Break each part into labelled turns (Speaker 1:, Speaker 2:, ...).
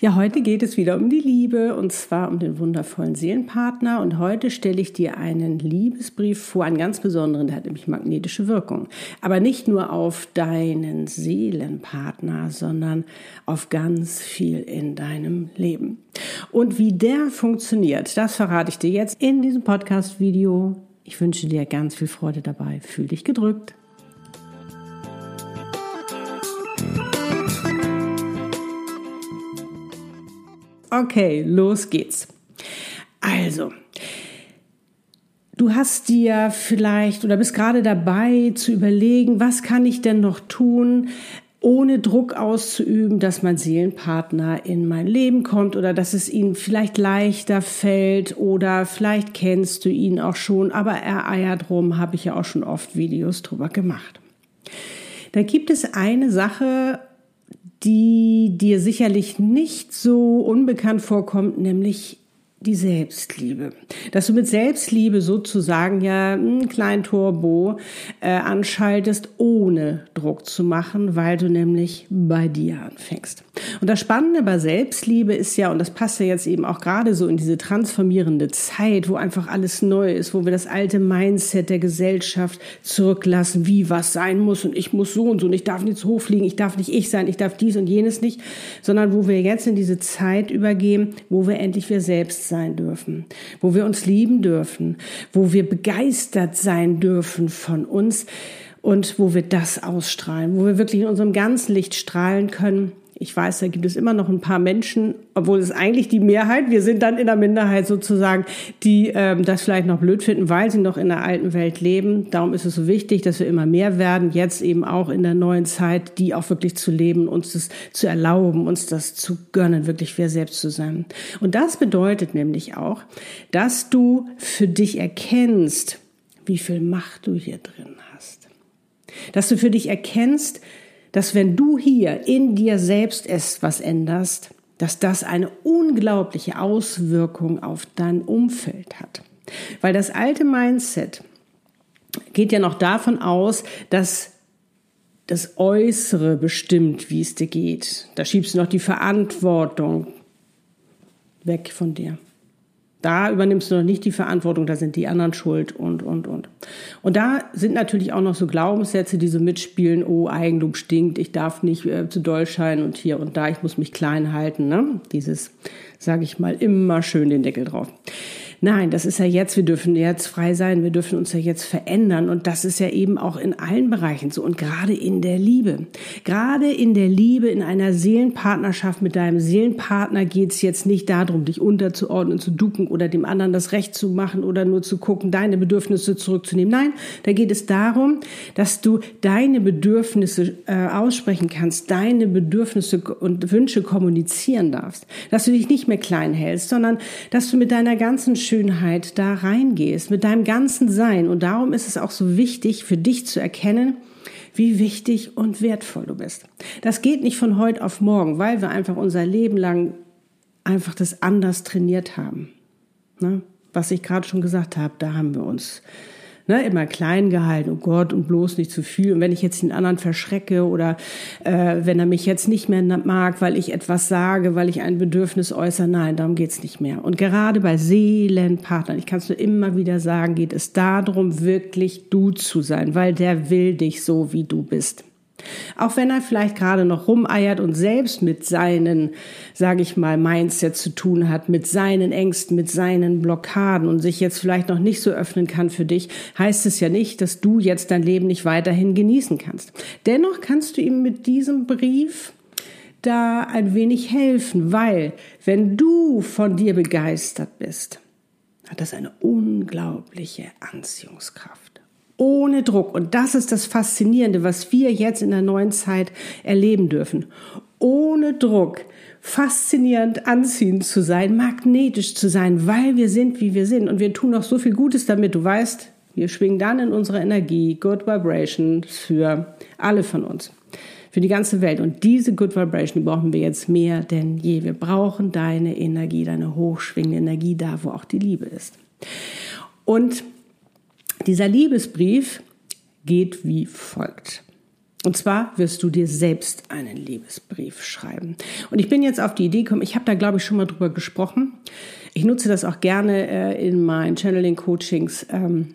Speaker 1: Ja, heute geht es wieder um die Liebe und zwar um den wundervollen Seelenpartner. Und heute stelle ich dir einen Liebesbrief vor, einen ganz besonderen, der hat nämlich magnetische Wirkung. Aber nicht nur auf deinen Seelenpartner, sondern auf ganz viel in deinem Leben. Und wie der funktioniert, das verrate ich dir jetzt in diesem Podcast-Video. Ich wünsche dir ganz viel Freude dabei. Fühl dich gedrückt. Okay, los geht's. Also, du hast dir vielleicht oder bist gerade dabei zu überlegen, was kann ich denn noch tun, ohne Druck auszuüben, dass mein Seelenpartner in mein Leben kommt oder dass es ihm vielleicht leichter fällt oder vielleicht kennst du ihn auch schon, aber er eiert rum, habe ich ja auch schon oft Videos drüber gemacht. Da gibt es eine Sache, die dir sicherlich nicht so unbekannt vorkommt, nämlich die Selbstliebe. Dass du mit Selbstliebe sozusagen ja einen kleinen Turbo äh, anschaltest, ohne Druck zu machen, weil du nämlich bei dir anfängst. Und das Spannende bei Selbstliebe ist ja, und das passt ja jetzt eben auch gerade so in diese transformierende Zeit, wo einfach alles neu ist, wo wir das alte Mindset der Gesellschaft zurücklassen, wie was sein muss und ich muss so und so und ich darf nicht zu hoch fliegen, ich darf nicht ich sein, ich darf dies und jenes nicht, sondern wo wir jetzt in diese Zeit übergehen, wo wir endlich wir selbst sein dürfen, wo wir uns lieben dürfen, wo wir begeistert sein dürfen von uns und wo wir das ausstrahlen, wo wir wirklich in unserem ganzen Licht strahlen können ich weiß, da gibt es immer noch ein paar Menschen, obwohl es eigentlich die Mehrheit, wir sind dann in der Minderheit sozusagen, die ähm, das vielleicht noch blöd finden, weil sie noch in der alten Welt leben. Darum ist es so wichtig, dass wir immer mehr werden, jetzt eben auch in der neuen Zeit, die auch wirklich zu leben, uns das zu erlauben, uns das zu gönnen, wirklich wer selbst zu sein. Und das bedeutet nämlich auch, dass du für dich erkennst, wie viel Macht du hier drin hast. Dass du für dich erkennst, dass wenn du hier in dir selbst etwas änderst, dass das eine unglaubliche Auswirkung auf dein Umfeld hat. Weil das alte Mindset geht ja noch davon aus, dass das Äußere bestimmt, wie es dir geht. Da schiebst du noch die Verantwortung weg von dir. Da übernimmst du noch nicht die Verantwortung, da sind die anderen schuld und, und, und. Und da sind natürlich auch noch so Glaubenssätze, die so mitspielen, oh, Eigenlob stinkt, ich darf nicht äh, zu doll scheinen und hier und da, ich muss mich klein halten. Ne? Dieses, sage ich mal, immer schön den Deckel drauf. Nein, das ist ja jetzt, wir dürfen jetzt frei sein, wir dürfen uns ja jetzt verändern und das ist ja eben auch in allen Bereichen so und gerade in der Liebe. Gerade in der Liebe, in einer Seelenpartnerschaft mit deinem Seelenpartner geht es jetzt nicht darum, dich unterzuordnen, zu ducken oder dem anderen das Recht zu machen oder nur zu gucken, deine Bedürfnisse zurückzunehmen. Nein, da geht es darum, dass du deine Bedürfnisse äh, aussprechen kannst, deine Bedürfnisse und Wünsche kommunizieren darfst, dass du dich nicht mehr klein hältst, sondern dass du mit deiner ganzen Schönheit da reingehst, mit deinem ganzen Sein. Und darum ist es auch so wichtig für dich zu erkennen, wie wichtig und wertvoll du bist. Das geht nicht von heute auf morgen, weil wir einfach unser Leben lang einfach das anders trainiert haben. Ne? Was ich gerade schon gesagt habe, da haben wir uns ne, immer klein gehalten, oh Gott, und bloß nicht zu viel. Und wenn ich jetzt den anderen verschrecke oder äh, wenn er mich jetzt nicht mehr mag, weil ich etwas sage, weil ich ein Bedürfnis äußere, nein, darum geht's nicht mehr. Und gerade bei Seelenpartnern, ich kann es nur immer wieder sagen, geht es darum, wirklich du zu sein, weil der will dich so, wie du bist. Auch wenn er vielleicht gerade noch rumeiert und selbst mit seinen, sage ich mal, Mindset zu tun hat, mit seinen Ängsten, mit seinen Blockaden und sich jetzt vielleicht noch nicht so öffnen kann für dich, heißt es ja nicht, dass du jetzt dein Leben nicht weiterhin genießen kannst. Dennoch kannst du ihm mit diesem Brief da ein wenig helfen, weil wenn du von dir begeistert bist, hat das eine unglaubliche Anziehungskraft. Ohne Druck. Und das ist das Faszinierende, was wir jetzt in der neuen Zeit erleben dürfen. Ohne Druck faszinierend anziehend zu sein, magnetisch zu sein, weil wir sind, wie wir sind. Und wir tun noch so viel Gutes damit. Du weißt, wir schwingen dann in unserer Energie Good Vibration für alle von uns für die ganze Welt. Und diese Good Vibration, die brauchen wir jetzt mehr denn je. Wir brauchen deine Energie, deine hochschwingende Energie da, wo auch die Liebe ist. Und dieser Liebesbrief geht wie folgt. Und zwar wirst du dir selbst einen Liebesbrief schreiben. Und ich bin jetzt auf die Idee gekommen, ich habe da, glaube ich, schon mal drüber gesprochen. Ich nutze das auch gerne äh, in meinen Channeling-Coachings. Ähm,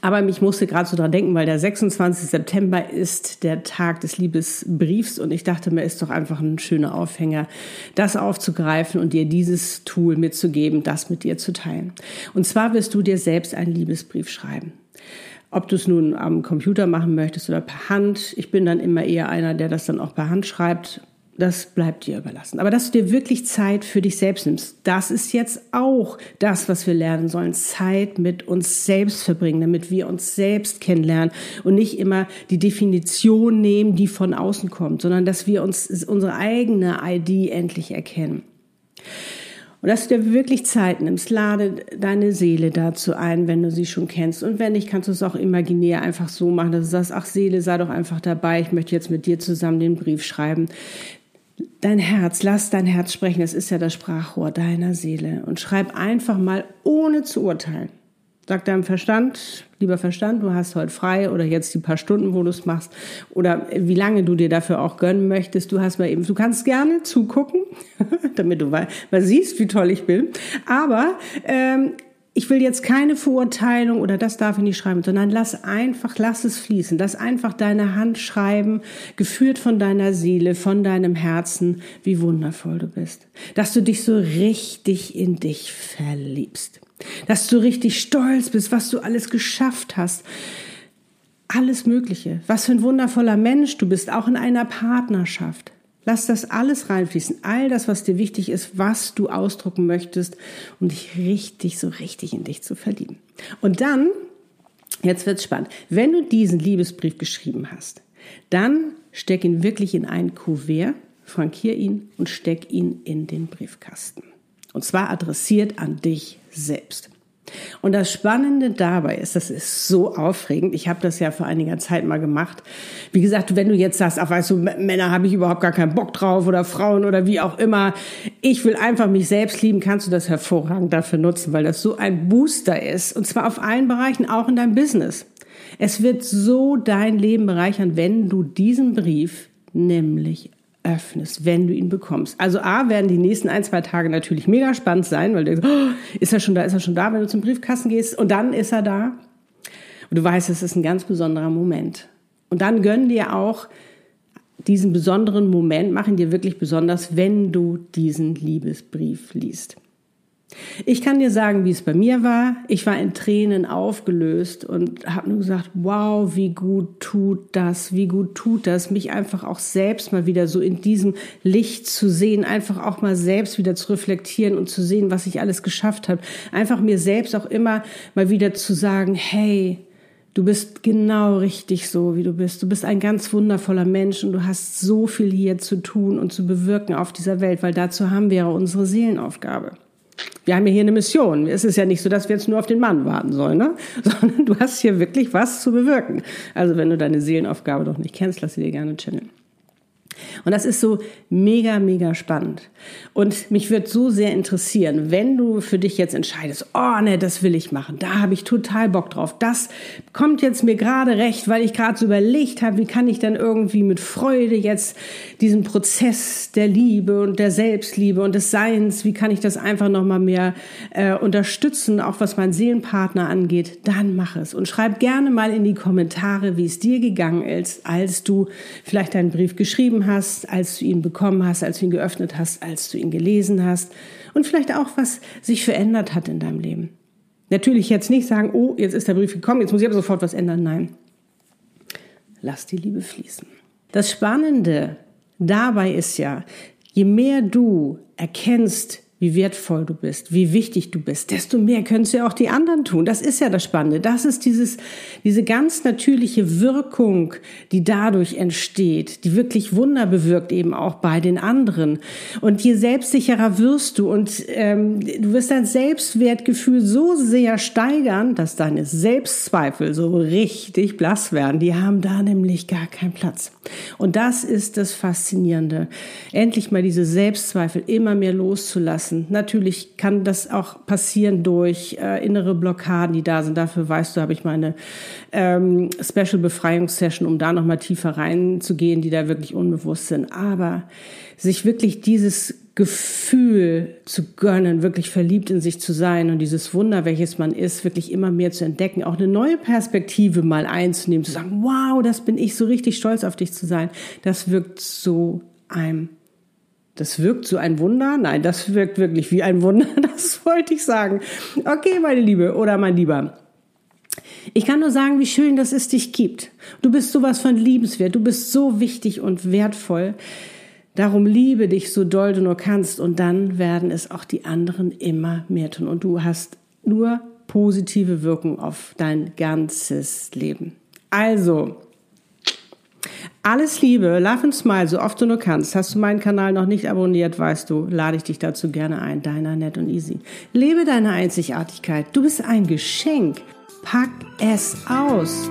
Speaker 1: aber mich musste gerade so dran denken, weil der 26. September ist der Tag des Liebesbriefs und ich dachte mir, ist doch einfach ein schöner Aufhänger, das aufzugreifen und dir dieses Tool mitzugeben, das mit dir zu teilen. Und zwar wirst du dir selbst einen Liebesbrief schreiben. Ob du es nun am Computer machen möchtest oder per Hand. Ich bin dann immer eher einer, der das dann auch per Hand schreibt das bleibt dir überlassen. Aber dass du dir wirklich Zeit für dich selbst nimmst, das ist jetzt auch das, was wir lernen sollen. Zeit mit uns selbst verbringen, damit wir uns selbst kennenlernen und nicht immer die Definition nehmen, die von außen kommt, sondern dass wir uns unsere eigene ID endlich erkennen. Und dass du dir wirklich Zeit nimmst, lade deine Seele dazu ein, wenn du sie schon kennst. Und wenn nicht, kannst du es auch imaginär einfach so machen, dass du sagst, ach Seele, sei doch einfach dabei, ich möchte jetzt mit dir zusammen den Brief schreiben dein Herz, lass dein Herz sprechen. Es ist ja das Sprachrohr deiner Seele. Und schreib einfach mal ohne zu urteilen. Sag deinem Verstand, lieber Verstand, du hast heute frei oder jetzt die paar Stunden, wo du es machst oder wie lange du dir dafür auch gönnen möchtest. Du hast mal eben, du kannst gerne zugucken, damit du mal, mal siehst, wie toll ich bin. Aber ähm, ich will jetzt keine Verurteilung oder das darf ich nicht schreiben, sondern lass einfach, lass es fließen. Lass einfach deine Hand schreiben, geführt von deiner Seele, von deinem Herzen, wie wundervoll du bist. Dass du dich so richtig in dich verliebst. Dass du richtig stolz bist, was du alles geschafft hast. Alles Mögliche. Was für ein wundervoller Mensch du bist, auch in einer Partnerschaft. Lass das alles reinfließen. All das, was dir wichtig ist, was du ausdrucken möchtest, um dich richtig, so richtig in dich zu verlieben. Und dann, jetzt wird's spannend. Wenn du diesen Liebesbrief geschrieben hast, dann steck ihn wirklich in ein Kuvert, frankier ihn und steck ihn in den Briefkasten. Und zwar adressiert an dich selbst. Und das Spannende dabei ist, das ist so aufregend. Ich habe das ja vor einiger Zeit mal gemacht. Wie gesagt, wenn du jetzt sagst, ach weißt du, Männer habe ich überhaupt gar keinen Bock drauf oder Frauen oder wie auch immer. Ich will einfach mich selbst lieben, kannst du das hervorragend dafür nutzen, weil das so ein Booster ist. Und zwar auf allen Bereichen, auch in deinem Business. Es wird so dein Leben bereichern, wenn du diesen Brief nämlich öffnest, wenn du ihn bekommst. Also A, werden die nächsten ein, zwei Tage natürlich mega spannend sein, weil du denkst, oh, ist er schon da, ist er schon da, wenn du zum Briefkasten gehst und dann ist er da. Und du weißt, es ist ein ganz besonderer Moment. Und dann gönn dir auch diesen besonderen Moment, mach ihn dir wirklich besonders, wenn du diesen Liebesbrief liest. Ich kann dir sagen, wie es bei mir war. Ich war in Tränen aufgelöst und habe nur gesagt, wow, wie gut tut das, wie gut tut das, mich einfach auch selbst mal wieder so in diesem Licht zu sehen, einfach auch mal selbst wieder zu reflektieren und zu sehen, was ich alles geschafft habe. Einfach mir selbst auch immer mal wieder zu sagen, hey, Du bist genau richtig so, wie du bist. Du bist ein ganz wundervoller Mensch und du hast so viel hier zu tun und zu bewirken auf dieser Welt, weil dazu haben wir ja unsere Seelenaufgabe. Wir haben ja hier eine Mission. Es ist ja nicht so, dass wir jetzt nur auf den Mann warten sollen, ne? sondern du hast hier wirklich was zu bewirken. Also wenn du deine Seelenaufgabe noch nicht kennst, lass sie dir gerne channeln. Und das ist so mega, mega spannend. Und mich wird so sehr interessieren, wenn du für dich jetzt entscheidest, oh ne, das will ich machen, da habe ich total Bock drauf. Das kommt jetzt mir gerade recht, weil ich gerade so überlegt habe, wie kann ich dann irgendwie mit Freude jetzt diesen Prozess der Liebe und der Selbstliebe und des Seins, wie kann ich das einfach nochmal mehr äh, unterstützen, auch was mein Seelenpartner angeht, dann mach es. Und schreib gerne mal in die Kommentare, wie es dir gegangen ist, als du vielleicht deinen Brief geschrieben hast, als du ihn bekommen hast, als du ihn geöffnet hast, als du ihn gelesen hast und vielleicht auch, was sich verändert hat in deinem Leben. Natürlich jetzt nicht sagen, oh, jetzt ist der Brief gekommen, jetzt muss ich aber sofort was ändern. Nein. Lass die Liebe fließen. Das Spannende dabei ist ja, je mehr du erkennst, wie wertvoll du bist, wie wichtig du bist, desto mehr können es ja auch die anderen tun. Das ist ja das Spannende. Das ist dieses, diese ganz natürliche Wirkung, die dadurch entsteht, die wirklich Wunder bewirkt eben auch bei den anderen. Und je selbstsicherer wirst du und ähm, du wirst dein Selbstwertgefühl so sehr steigern, dass deine Selbstzweifel so richtig blass werden. Die haben da nämlich gar keinen Platz. Und das ist das Faszinierende. Endlich mal diese Selbstzweifel immer mehr loszulassen lassen. Natürlich kann das auch passieren durch äh, innere Blockaden, die da sind. Dafür weißt du, habe ich meine ähm, Special Befreiungssession, um da nochmal tiefer reinzugehen, die da wirklich unbewusst sind. Aber sich wirklich dieses Gefühl zu gönnen, wirklich verliebt in sich zu sein und dieses Wunder, welches man ist, wirklich immer mehr zu entdecken, auch eine neue Perspektive mal einzunehmen, zu sagen, wow, das bin ich, so richtig stolz auf dich zu sein, das wirkt so einem das wirkt so ein Wunder? Nein, das wirkt wirklich wie ein Wunder. Das wollte ich sagen. Okay, meine Liebe oder mein Lieber. Ich kann nur sagen, wie schön, dass es dich gibt. Du bist sowas von liebenswert. Du bist so wichtig und wertvoll. Darum liebe dich so doll du nur kannst und dann werden es auch die anderen immer mehr tun. Und du hast nur positive Wirkung auf dein ganzes Leben. Also, alles Liebe, Love and Smile, so oft du nur kannst. Hast du meinen Kanal noch nicht abonniert, weißt du, lade ich dich dazu gerne ein. Deiner Nett und Easy. Lebe deine Einzigartigkeit. Du bist ein Geschenk. Pack es aus.